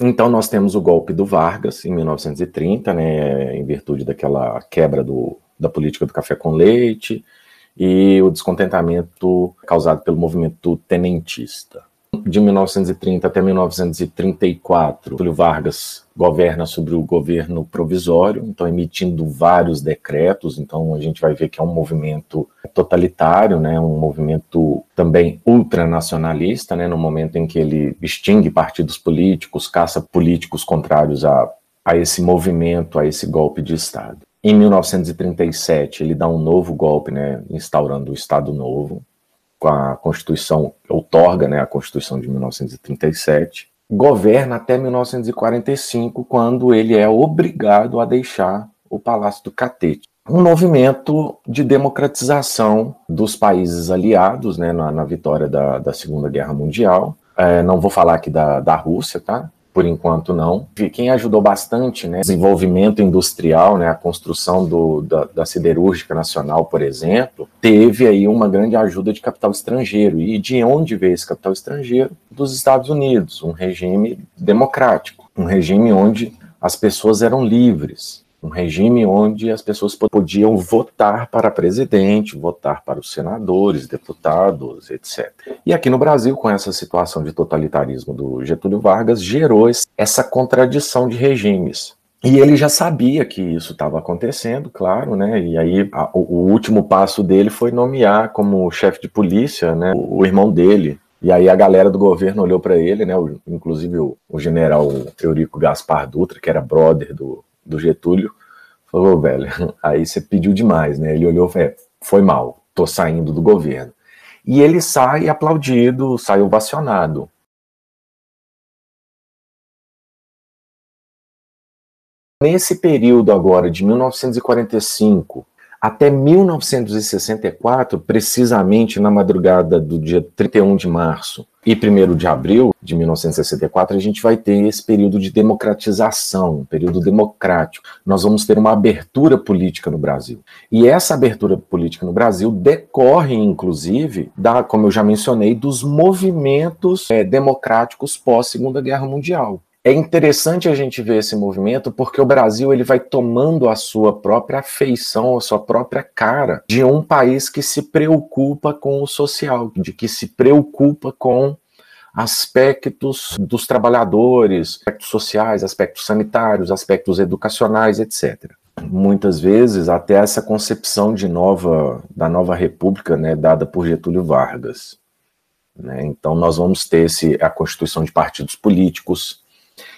Então nós temos o golpe do Vargas em 1930, né, em virtude daquela quebra do, da política do café com leite e o descontentamento causado pelo movimento tenentista de 1930 até 1934, Túlio Vargas governa sobre o governo provisório, então emitindo vários decretos, então a gente vai ver que é um movimento totalitário, né, um movimento também ultranacionalista, né, no momento em que ele extingue partidos políticos, caça políticos contrários a, a esse movimento, a esse golpe de Estado. Em 1937, ele dá um novo golpe, né, instaurando o Estado Novo, com a Constituição, outorga né, a Constituição de 1937, governa até 1945, quando ele é obrigado a deixar o Palácio do Catete. Um movimento de democratização dos países aliados né, na, na vitória da, da, Segunda Guerra Mundial. É, não vou falar aqui da, da Rússia, tá? Por enquanto não. Quem ajudou bastante, né, desenvolvimento industrial, né, a construção do, da, da, siderúrgica nacional, por exemplo, teve aí uma grande ajuda de capital estrangeiro. E de onde veio esse capital estrangeiro? Dos Estados Unidos, um regime democrático, um regime onde as pessoas eram livres, um regime onde as pessoas podiam votar para presidente, votar para os senadores, deputados, etc. E aqui no Brasil, com essa situação de totalitarismo do Getúlio Vargas, gerou essa contradição de regimes. E ele já sabia que isso estava acontecendo, claro, né? E aí a, o, último passo dele foi nomear como chefe de polícia, né, o, o irmão dele, e aí a galera do governo olhou para ele, né? O, inclusive o, o, general Eurico Gaspar Dutra, que era brother do, do Getúlio, falou, velho, aí você pediu demais, né? Ele olhou é, foi mal, tô saindo do governo. E ele sai aplaudido, sai ovacionado. Nesse período agora, de 1945 até 1964, precisamente na madrugada do dia 31 de março e 1 de abril de 1964, a gente vai ter esse período de democratização, um período democrático. Nós vamos ter uma abertura política no Brasil. E essa abertura política no Brasil decorre, inclusive, da, como eu já mencionei, dos movimentos é, democráticos pós-Segunda Guerra Mundial. É interessante a gente ver esse movimento porque o Brasil ele vai tomando a sua própria feição, a sua própria cara de um país que se preocupa com o social, de que se preocupa com aspectos dos trabalhadores, aspectos sociais, aspectos sanitários, aspectos educacionais, etc. Muitas vezes até essa concepção de nova da nova república, né, dada por Getúlio Vargas. Né? Então nós vamos ter esse, a constituição de partidos políticos,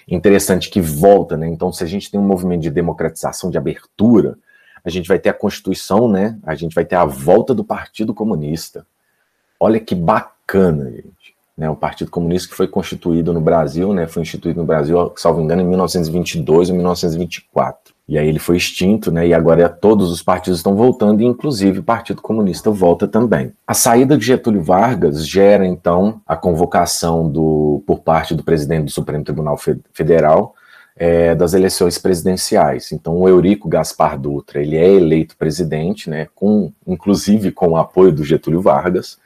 interessante que volta, né? Então, se a gente tem um movimento de democratização, de abertura, a gente vai ter a Constituição, né? A gente vai ter a volta do Partido Comunista. Olha que bacana, gente. Né, o Partido Comunista que foi constituído no Brasil, né, foi instituído no Brasil, salvo engano, em 1922 ou 1924. E aí ele foi extinto, né, e agora todos os partidos estão voltando, inclusive o Partido Comunista volta também. A saída de Getúlio Vargas gera, então, a convocação do, por parte do presidente do Supremo Tribunal Federal é, das eleições presidenciais. Então, o Eurico Gaspar Dutra, ele é eleito presidente, né, com, inclusive com o apoio do Getúlio Vargas,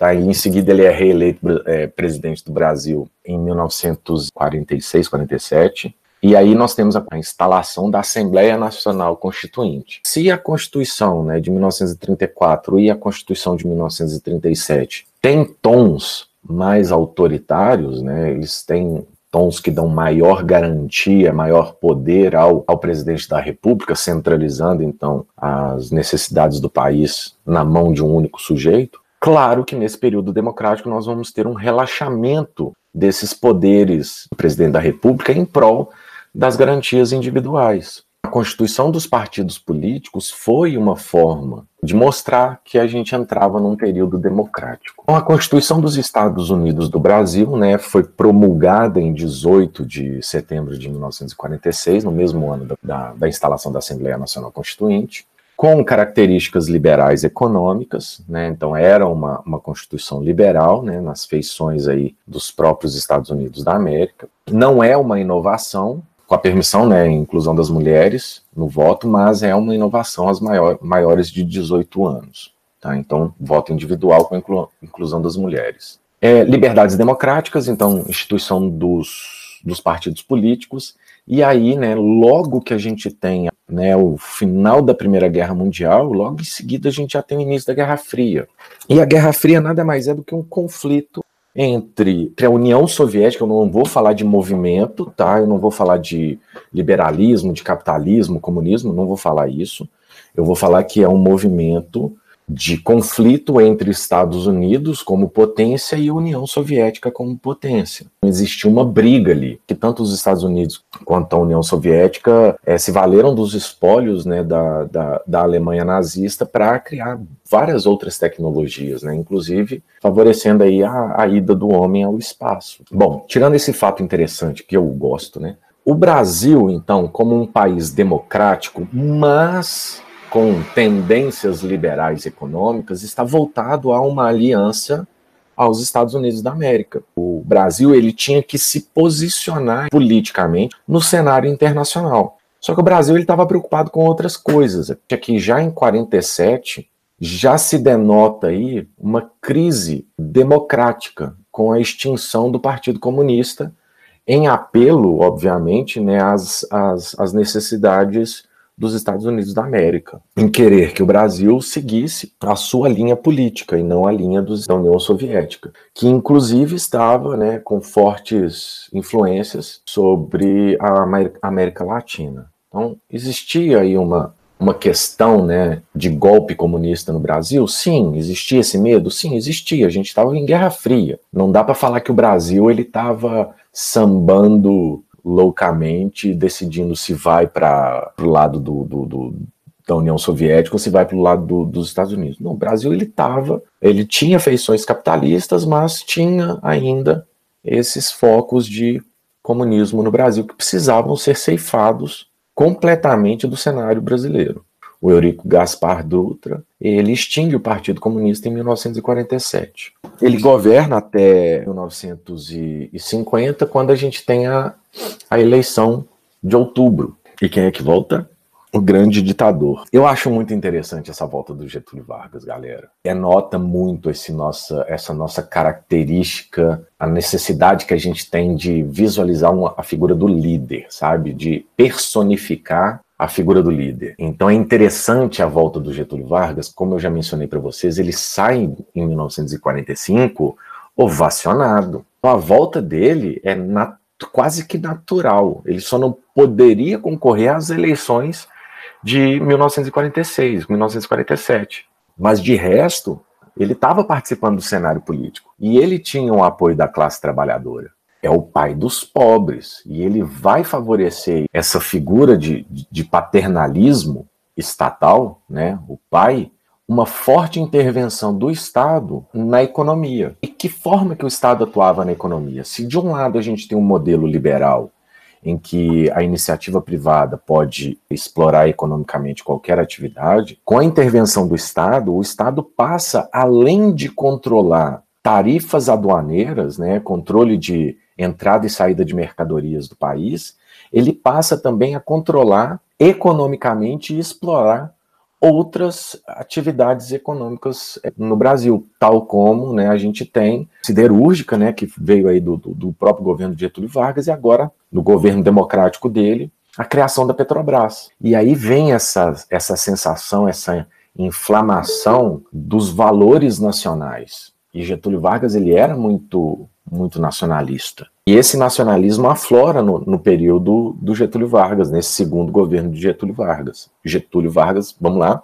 Tá? E em seguida ele é reeleito é, presidente do Brasil em 1946, 47. E aí nós temos a instalação da Assembleia Nacional Constituinte. Se a Constituição né, de 1934 e a Constituição de 1937 têm tons mais autoritários, né, eles têm tons que dão maior garantia, maior poder ao, ao presidente da República, centralizando então as necessidades do país na mão de um único sujeito. Claro que nesse período democrático nós vamos ter um relaxamento desses poderes do presidente da República em prol das garantias individuais. A constituição dos partidos políticos foi uma forma de mostrar que a gente entrava num período democrático. Então, a Constituição dos Estados Unidos do Brasil né, foi promulgada em 18 de setembro de 1946, no mesmo ano da, da instalação da Assembleia Nacional Constituinte com características liberais econômicas, né? Então era uma, uma constituição liberal, né? Nas feições aí dos próprios Estados Unidos da América. Não é uma inovação, com a permissão, né, inclusão das mulheres no voto, mas é uma inovação às maior, maiores de 18 anos. Tá? Então, voto individual com inclu, inclusão das mulheres. É, liberdades democráticas, então, instituição dos dos partidos políticos, e aí, né, logo que a gente tem né, o final da Primeira Guerra Mundial, logo em seguida a gente já tem o início da Guerra Fria. E a Guerra Fria nada mais é do que um conflito entre, a União Soviética, eu não vou falar de movimento, tá? Eu não vou falar de liberalismo, de capitalismo, comunismo, não vou falar isso. Eu vou falar que é um movimento de conflito entre Estados Unidos como potência e União Soviética como potência. Existia uma briga ali, que tanto os Estados Unidos quanto a União Soviética é, se valeram dos espólios né, da, da, da Alemanha nazista para criar várias outras tecnologias, né, inclusive favorecendo aí a, a ida do homem ao espaço. Bom, tirando esse fato interessante que eu gosto, né, o Brasil, então, como um país democrático, mas com tendências liberais econômicas está voltado a uma aliança aos Estados Unidos da América. O Brasil ele tinha que se posicionar politicamente no cenário internacional. Só que o Brasil ele estava preocupado com outras coisas. Aqui já em 47 já se denota aí uma crise democrática com a extinção do Partido Comunista, em apelo, obviamente, né, às, às, às necessidades dos Estados Unidos da América, em querer que o Brasil seguisse a sua linha política e não a linha dos, da União Soviética, que inclusive estava né, com fortes influências sobre a América Latina. Então, existia aí uma, uma questão né, de golpe comunista no Brasil? Sim. Existia esse medo? Sim, existia. A gente estava em Guerra Fria. Não dá para falar que o Brasil ele estava sambando loucamente, decidindo se vai para o lado do, do, do, da União Soviética ou se vai para o lado do, dos Estados Unidos. No Brasil ele estava, ele tinha feições capitalistas, mas tinha ainda esses focos de comunismo no Brasil que precisavam ser ceifados completamente do cenário brasileiro. O Eurico Gaspar Dutra, ele extingue o Partido Comunista em 1947. Ele governa até 1950, quando a gente tem a a eleição de outubro. E quem é que volta? O grande ditador. Eu acho muito interessante essa volta do Getúlio Vargas, galera. É nota muito esse nossa, essa nossa característica, a necessidade que a gente tem de visualizar uma, a figura do líder, sabe? De personificar a figura do líder. Então é interessante a volta do Getúlio Vargas, como eu já mencionei para vocês, ele sai em 1945 ovacionado. Então, a volta dele é quase que natural. Ele só não poderia concorrer às eleições de 1946, 1947. Mas de resto, ele estava participando do cenário político e ele tinha o apoio da classe trabalhadora. É o pai dos pobres e ele vai favorecer essa figura de, de paternalismo estatal, né? O pai uma forte intervenção do Estado na economia. E que forma que o Estado atuava na economia? Se de um lado a gente tem um modelo liberal em que a iniciativa privada pode explorar economicamente qualquer atividade, com a intervenção do Estado, o Estado passa, além de controlar tarifas aduaneiras, né, controle de entrada e saída de mercadorias do país, ele passa também a controlar economicamente e explorar outras atividades econômicas eh, no Brasil, tal como né, a gente tem siderúrgica, né, que veio aí do, do próprio governo de Getúlio Vargas e agora no governo democrático dele, a criação da Petrobras. E aí vem essa, essa sensação, essa inflamação dos valores nacionais. E Getúlio Vargas ele era muito muito nacionalista. E esse nacionalismo aflora no, no, período do Getúlio Vargas, nesse segundo governo de Getúlio Vargas. Getúlio Vargas, vamos lá,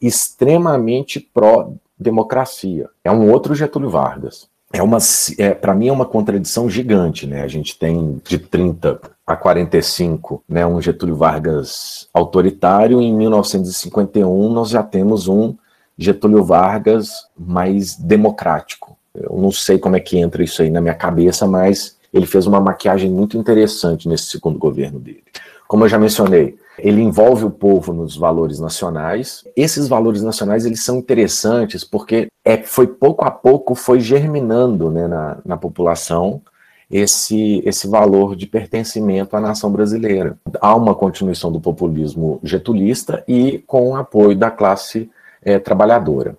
extremamente pró-democracia. É um outro Getúlio Vargas. É uma, é, para mim é uma contradição gigante, né? A gente tem de 30 a 45, né, um Getúlio Vargas autoritário, em 1951 nós já temos um Getúlio Vargas mais democrático. Eu não sei como é que entra isso aí na minha cabeça, mas ele fez uma maquiagem muito interessante nesse segundo governo dele. Como eu já mencionei, ele envolve o povo nos valores nacionais. Esses valores nacionais eles são interessantes porque é, foi pouco a pouco foi germinando né, na, na população esse, esse valor de pertencimento à nação brasileira. Há uma continuação do populismo getulista e com o apoio da classe é, trabalhadora.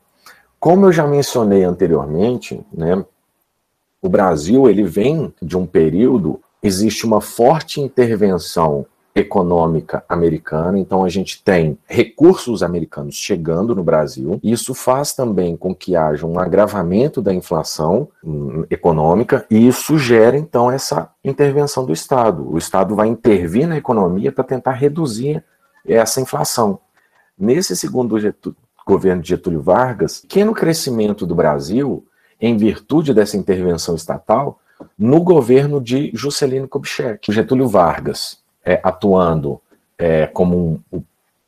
Como eu já mencionei anteriormente, né, o Brasil ele vem de um período existe uma forte intervenção econômica americana, então a gente tem recursos americanos chegando no Brasil. Isso faz também com que haja um agravamento da inflação hum, econômica e isso gera então essa intervenção do Estado. O Estado vai intervir na economia para tentar reduzir essa inflação. Nesse segundo governo de Getúlio Vargas, pequeno crescimento do Brasil, em virtude dessa intervenção estatal, no governo de Juscelino Kubitschek. Getúlio Vargas é, atuando é, como um, o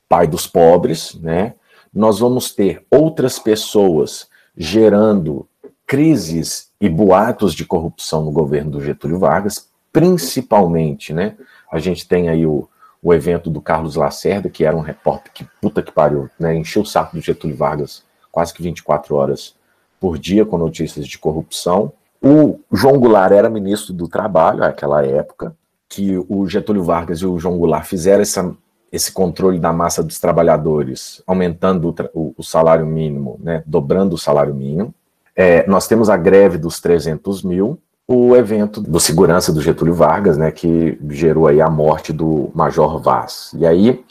pai dos pobres, né? Nós vamos ter outras pessoas gerando crises e boatos de corrupção no governo do Getúlio Vargas, principalmente, né? A gente tem aí o, o evento do Carlos Lacerda, que era um repórter que puta que pariu, né? Encheu o saco do Getúlio Vargas quase que 24 horas por dia com notícias de corrupção. O João Goulart era ministro do Trabalho naquela época, que o Getúlio Vargas e o João Goulart fizeram essa, esse controle da massa dos trabalhadores, aumentando o, o salário mínimo, né, dobrando o salário mínimo. É, nós temos a greve dos 300 mil, o evento do segurança do Getúlio Vargas, né, que gerou aí a morte do Major Vaz. E aí,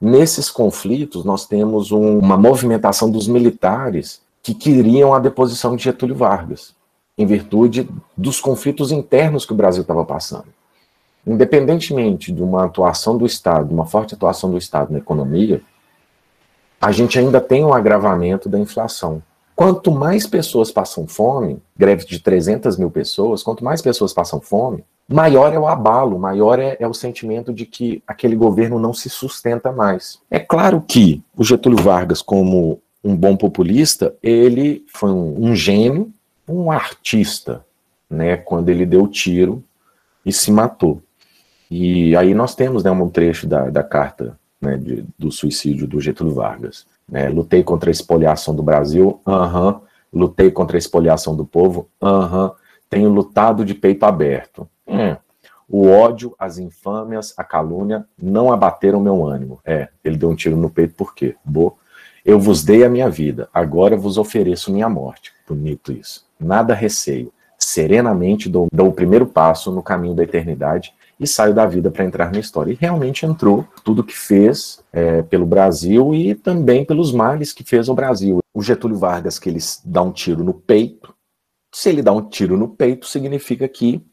nesses conflitos, nós temos um, uma movimentação dos militares que queriam a deposição de Getúlio Vargas, em virtude dos conflitos internos que o Brasil estava passando independentemente de uma atuação do Estado, uma forte atuação do Estado na economia, a gente ainda tem um agravamento da inflação. Quanto mais pessoas passam fome, greve de 300 mil pessoas, quanto mais pessoas passam fome, maior é o abalo, maior é, é, o sentimento de que aquele governo não se sustenta mais. É claro que o Getúlio Vargas, como um bom populista, ele foi um, um gênio, um artista, né, quando ele deu tiro e se matou. E aí nós temos né, um trecho da, da carta né, de, do suicídio do Getúlio Vargas. Né, lutei contra a espoliação do Brasil, aham. Uhum. Lutei contra a espoliação do povo, aham. Uhum. Tenho lutado de peito aberto. Hum. O ódio, as infâmias, a calúnia não abateram meu ânimo. É, ele deu um tiro no peito por quê? Bo, eu vos dei a minha vida, agora vos ofereço minha morte. Bonito isso. Nada receio. Serenamente dou, dou o primeiro passo no caminho da eternidade e saiu da vida para entrar na história. E realmente entrou tudo que fez é, pelo Brasil e também pelos males que fez ao Brasil. O Getúlio Vargas, que ele dá um tiro no peito, se ele dá um tiro no peito, significa que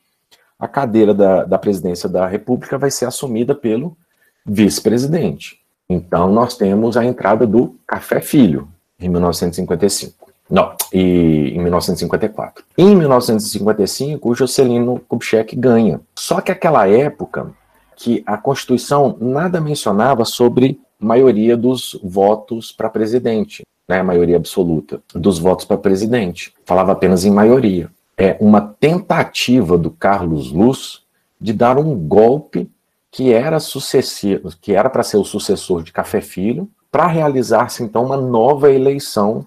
a cadeira da, da presidência da República vai ser assumida pelo vice-presidente. Então, nós temos a entrada do Café Filho, em 1955. Não, e, em 1954. Em 1955, o Juscelino Kubitschek ganha. Só que aquela época que a Constituição nada mencionava sobre maioria dos votos para presidente, né, maioria absoluta dos votos para presidente. Falava apenas em maioria. É uma tentativa do Carlos Luz de dar um golpe que era sucessivo, que era para ser o sucessor de Café Filho, para realizar-se então uma nova eleição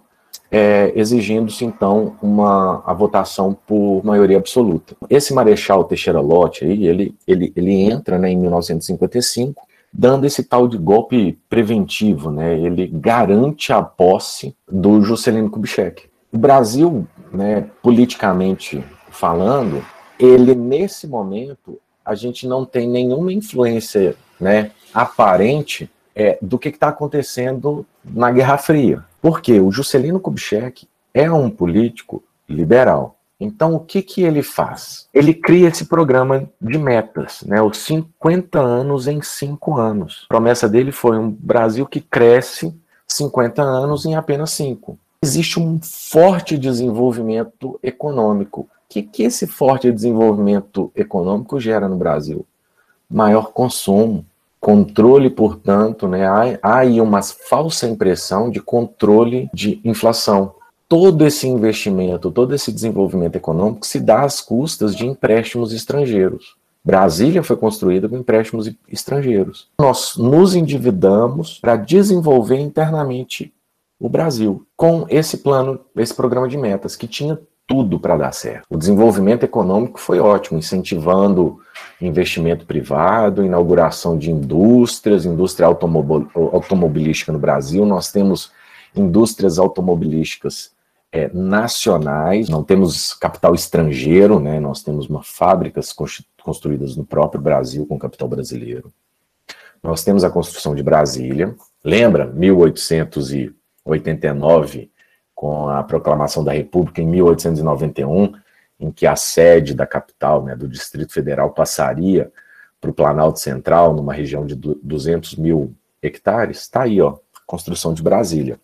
é, exigindo-se então uma a votação por maioria absoluta. Esse Marechal Teixeira Lott aí, ele, ele, ele entra né, em 1955 dando esse tal de golpe preventivo, né? Ele garante a posse do Juscelino Kubitschek. O Brasil, né, politicamente falando, ele nesse momento a gente não tem nenhuma influência, né, aparente é, do que está acontecendo na Guerra Fria. Porque o Juscelino Kubitschek é um político liberal. Então, o que, que ele faz? Ele cria esse programa de metas, né? os 50 anos em 5 anos. A promessa dele foi um Brasil que cresce 50 anos em apenas 5. Existe um forte desenvolvimento econômico. O que, que esse forte desenvolvimento econômico gera no Brasil? Maior consumo, Controle, portanto, né, há, há aí uma falsa impressão de controle de inflação. Todo esse investimento, todo esse desenvolvimento econômico se dá às custas de empréstimos estrangeiros. Brasília foi construída com empréstimos estrangeiros. Nós nos endividamos para desenvolver internamente o Brasil com esse plano, esse programa de metas que tinha tudo para dar certo. O desenvolvimento econômico foi ótimo, incentivando investimento privado, inauguração de indústrias, indústria automobilística no Brasil. Nós temos indústrias automobilísticas é, nacionais, não temos capital estrangeiro, né? nós temos uma fábricas construídas no próprio Brasil, com capital brasileiro. Nós temos a construção de Brasília. Lembra? 1889, com a proclamação da República em 1891, em que a sede da capital, né, do Distrito Federal, passaria para o Planalto Central, numa região de 200 mil hectares. Está aí, ó, construção de Brasília,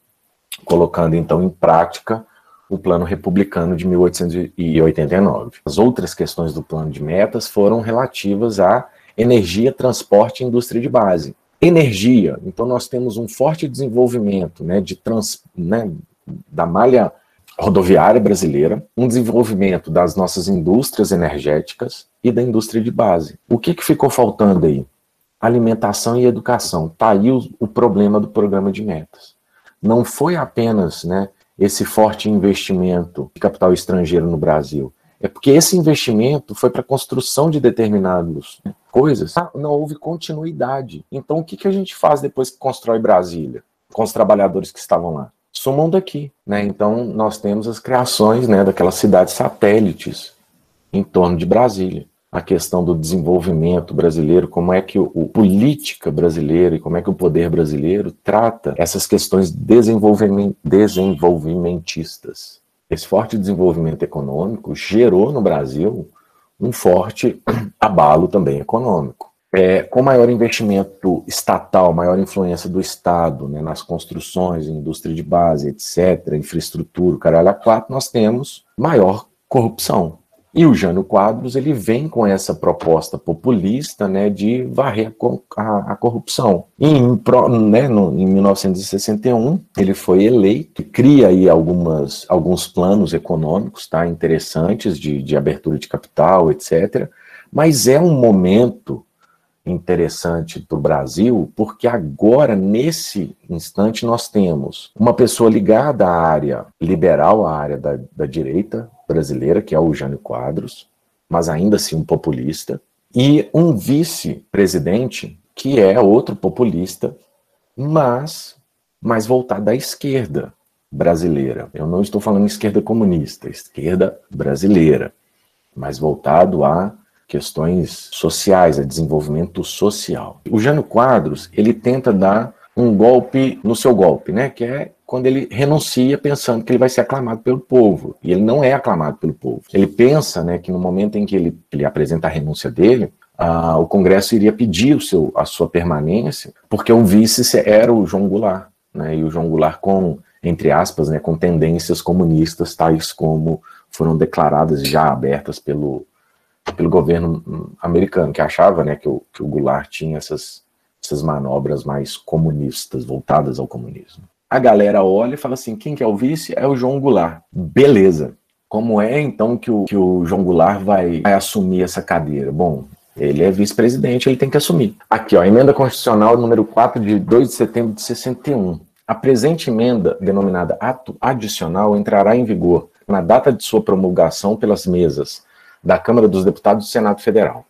colocando então em prática o Plano Republicano de 1889. As outras questões do plano de metas foram relativas a energia, transporte e indústria de base. Energia, então nós temos um forte desenvolvimento né, de trans, né, da malha rodoviária brasileira, um desenvolvimento das nossas indústrias energéticas e da indústria de base. O que, que ficou faltando aí? Alimentação e educação. Está aí o, o, problema do programa de metas. Não foi apenas né, esse forte investimento de capital estrangeiro no Brasil. É porque esse investimento foi para a construção de determinadas coisas, ah, não houve continuidade. Então, o que, que a gente faz depois que constrói Brasília, com os trabalhadores que estavam lá? Sumam daqui. Né? Então, nós temos as criações né, daquelas cidades satélites em torno de Brasília. A questão do desenvolvimento brasileiro, como é que o, política brasileira e como é que o poder brasileiro trata essas questões desenvolviment, desenvolvimentistas. Esse forte desenvolvimento econômico gerou no Brasil um forte abalo também econômico. É, com maior investimento estatal, maior influência do Estado né, nas construções, indústria de base, etc., infraestrutura, caralho a quatro, nós temos maior corrupção. E o Jânio Quadros ele vem com essa proposta populista né, de varrer a, a corrupção. E em, né, no, em 1961 ele foi eleito, cria aí algumas, alguns planos econômicos tá, interessantes de, de abertura de capital, etc. Mas é um momento interessante para o Brasil, porque agora, nesse instante, nós temos uma pessoa ligada à área liberal, à área da, da direita brasileira, que é o Jânio Quadros, mas ainda assim um populista, e um vice-presidente que é outro populista, mas mais voltado à esquerda brasileira. Eu não estou falando esquerda comunista, esquerda brasileira, mais voltado a questões sociais, a desenvolvimento social. O Jânio Quadros, ele tenta dar um golpe no seu golpe, né, que é quando ele renuncia pensando que ele vai ser aclamado pelo povo, e ele não é aclamado pelo povo. Ele pensa, né, que no momento em que ele, ele apresenta a renúncia dele, ah, o Congresso iria pedir o seu, a sua permanência, porque o vice era o João Goulart, né, e o João Goulart com, entre aspas, né, com tendências comunistas, tais como foram declaradas já abertas pelo, pelo governo americano, que achava né, que, o, que o Goulart tinha essas, essas manobras mais comunistas, voltadas ao comunismo. A galera olha e fala assim: quem que é o vice? É o João Goulart. Beleza. Como é então que o, que o João Goulart vai, vai assumir essa cadeira? Bom, ele é vice-presidente, ele tem que assumir. Aqui, ó, emenda constitucional número 4 de 2 de setembro de 61. A presente emenda, denominada ato adicional, entrará em vigor na data de sua promulgação pelas mesas da Câmara dos Deputados do Senado Federal.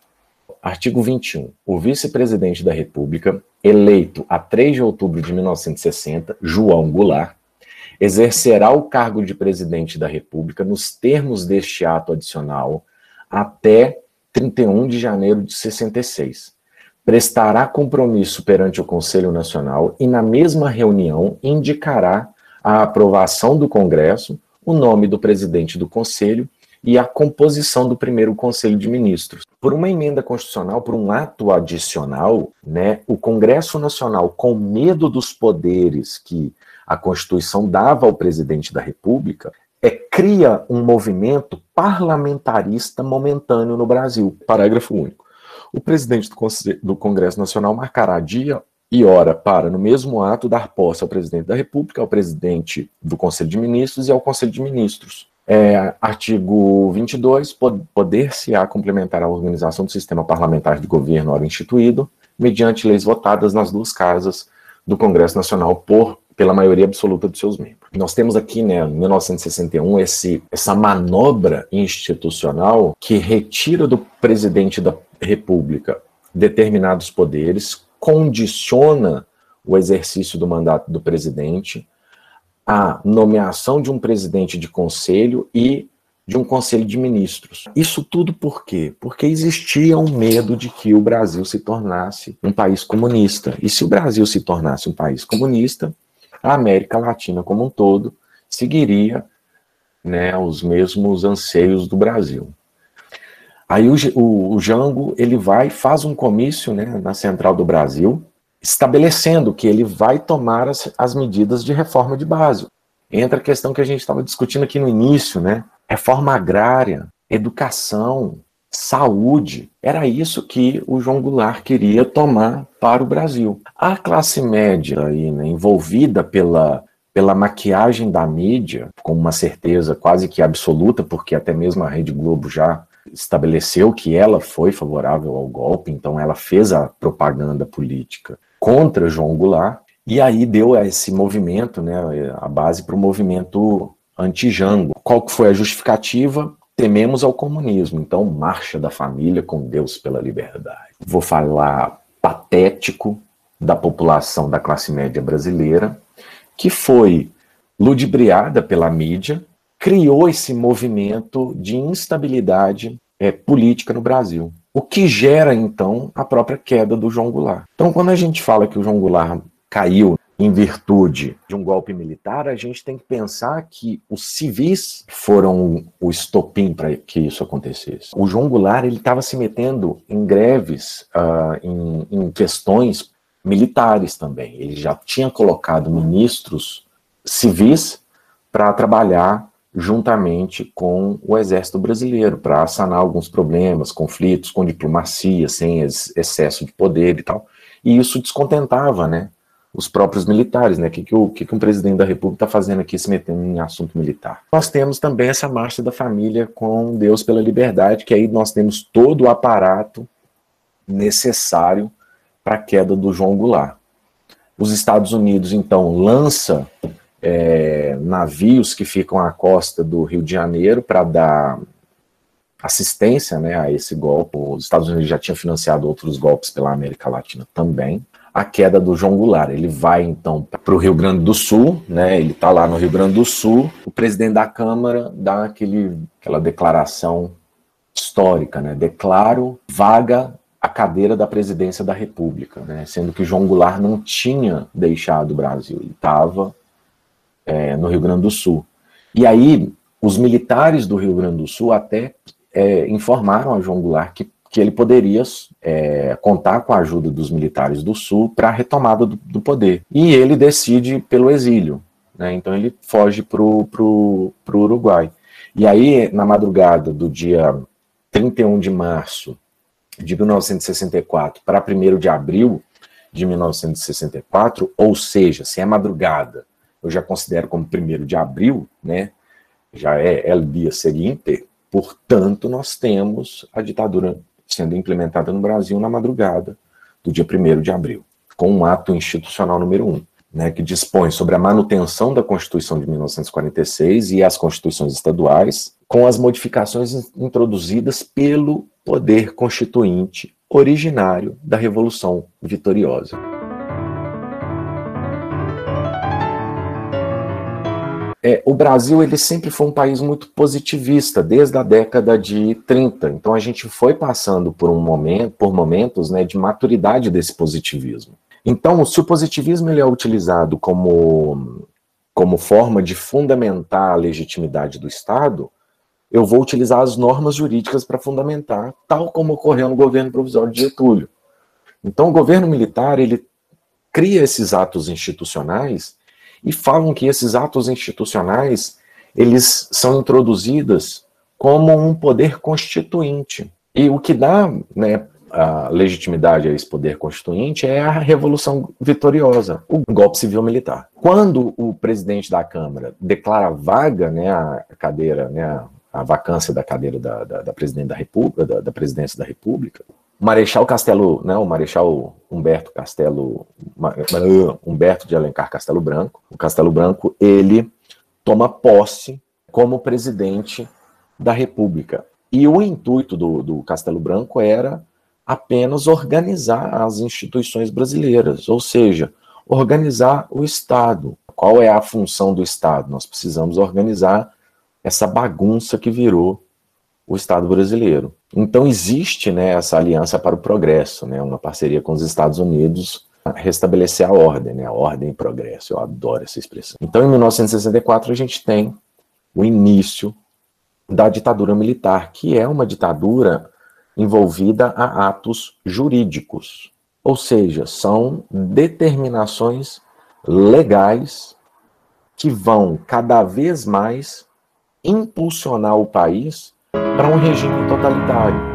Artigo 21. O vice-presidente da República, eleito a 3 de outubro de 1960, João Goulart, exercerá o cargo de presidente da República nos termos deste ato adicional até 31 de janeiro de 66. Prestará compromisso perante o Conselho Nacional e, na mesma reunião, indicará a aprovação do Congresso, o nome do presidente do Conselho e a composição do primeiro Conselho de Ministros. Por uma emenda constitucional, por um ato adicional, né, o Congresso Nacional, com medo dos poderes que a Constituição dava ao presidente da República, é, cria um movimento parlamentarista momentâneo no Brasil. Parágrafo único. O presidente do, do Congresso Nacional marcará dia e hora para, no mesmo ato, dar posse ao presidente da República, ao presidente do Conselho de Ministros e ao Conselho de Ministros. É, artigo 22, poder-se-á complementar a organização do sistema parlamentar de governo ora instituído, mediante leis votadas nas duas casas do Congresso Nacional por pela maioria absoluta dos seus membros. Nós temos aqui, né, em 1961, esse, essa manobra institucional que retira do presidente da República determinados poderes, condiciona o exercício do mandato do presidente, a nomeação de um presidente de conselho e de um conselho de ministros. Isso tudo por quê? Porque existia um medo de que o Brasil se tornasse um país comunista. E se o Brasil se tornasse um país comunista, a América Latina como um todo seguiria né, os mesmos anseios do Brasil. Aí o, o, o Jango ele vai faz um comício né, na Central do Brasil, estabelecendo que ele vai tomar as, as medidas de reforma de base. Entra a questão que a gente estava discutindo aqui no início, né? reforma agrária, educação, saúde. Era isso que o João Goulart queria tomar para o Brasil. A classe média aí, né, envolvida pela, pela maquiagem da mídia, com uma certeza quase que absoluta, porque até mesmo a Rede Globo já estabeleceu que ela foi favorável ao golpe, então ela fez a propaganda política contra João Goulart, e aí deu esse movimento, né, a base para o movimento anti-Jango. Qual que foi a justificativa? Tememos ao comunismo. Então, marcha da família com Deus pela liberdade. Vou falar patético da população da classe média brasileira, que foi ludibriada pela mídia, criou esse movimento de instabilidade é, política no Brasil. O que gera, então, a própria queda do João Goulart. Então, quando a gente fala que o João Goulart caiu em virtude de um golpe militar, a gente tem que pensar que os civis foram o estopim para que isso acontecesse. O João Goulart ele estava se metendo em greves, uh, em, em questões militares também. Ele já tinha colocado ministros civis para trabalhar juntamente com o exército brasileiro para sanar alguns problemas, conflitos com diplomacia, sem excesso de poder e tal. E isso descontentava, né, os próprios militares, né? O que, que, o, que, que um presidente da República está fazendo aqui se metendo em assunto militar? Nós temos também essa marcha da família com Deus pela liberdade, que aí nós temos todo o aparato necessário para a queda do João Goulart. Os Estados Unidos, então, lança é, navios que ficam à costa do Rio de Janeiro para dar assistência né, a esse golpe. Os Estados Unidos já tinham financiado outros golpes pela América Latina também a queda do João Goulart. Ele vai então para o Rio Grande do Sul, né? Ele está lá no Rio Grande do Sul. O presidente da Câmara dá aquele, aquela declaração histórica, né? Declaro vaga a cadeira da presidência da República, né? Sendo que João Goulart não tinha deixado o Brasil, ele estava é, no Rio Grande do Sul. E aí os militares do Rio Grande do Sul até é, informaram a João Goulart que que ele poderia é, contar com a ajuda dos militares do Sul para a retomada do, do, poder. E ele decide pelo exílio. Né? Então ele foge para o Uruguai. E aí, na madrugada do dia 31 de março de 1964 para 1 de abril de 1964, ou seja, se é madrugada, eu já considero como 1 de abril, né? já é o dia seguinte, portanto, nós temos a ditadura sendo implementada no Brasil na madrugada do dia 1 de abril, com um ato institucional número 1, né, que dispõe sobre a manutenção da Constituição de 1946 e as constituições estaduais, com as modificações introduzidas pelo poder constituinte originário da Revolução Vitoriosa. É, o Brasil ele sempre foi um país muito positivista desde a década de 30. Então a gente foi passando por um momento, por momentos, né, de maturidade desse positivismo. Então, se o positivismo ele é utilizado como como forma de fundamentar a legitimidade do Estado, eu vou utilizar as normas jurídicas para fundamentar, tal como ocorreu no governo provisório de Getúlio. Então, o governo militar ele cria esses atos institucionais e falam que esses atos institucionais eles são introduzidos como um poder constituinte. E o que dá né, a legitimidade a esse poder constituinte é a Revolução Vitoriosa, o golpe civil-militar. Quando o presidente da Câmara declara vaga né, a cadeira, né, a vacância da cadeira da, da, da da República, da, da presidência da República, Marechal Castelo, né, o Marechal Humberto Castelo, Humberto de Alencar Castelo Branco, o Castelo Branco, ele toma posse como presidente da República. E o intuito do, do Castelo Branco era apenas organizar as instituições brasileiras, ou seja, organizar o Estado. Qual é a função do Estado? Nós precisamos organizar essa bagunça que virou o Estado brasileiro. Então existe né, essa aliança para o progresso, né, uma parceria com os Estados Unidos restabelecer a ordem, né, a ordem e progresso. Eu adoro essa expressão. Então, em 1964 a gente tem o início da ditadura militar, que é uma ditadura envolvida a atos jurídicos, ou seja, são determinações legais que vão cada vez mais impulsionar o país para um regime totalitário.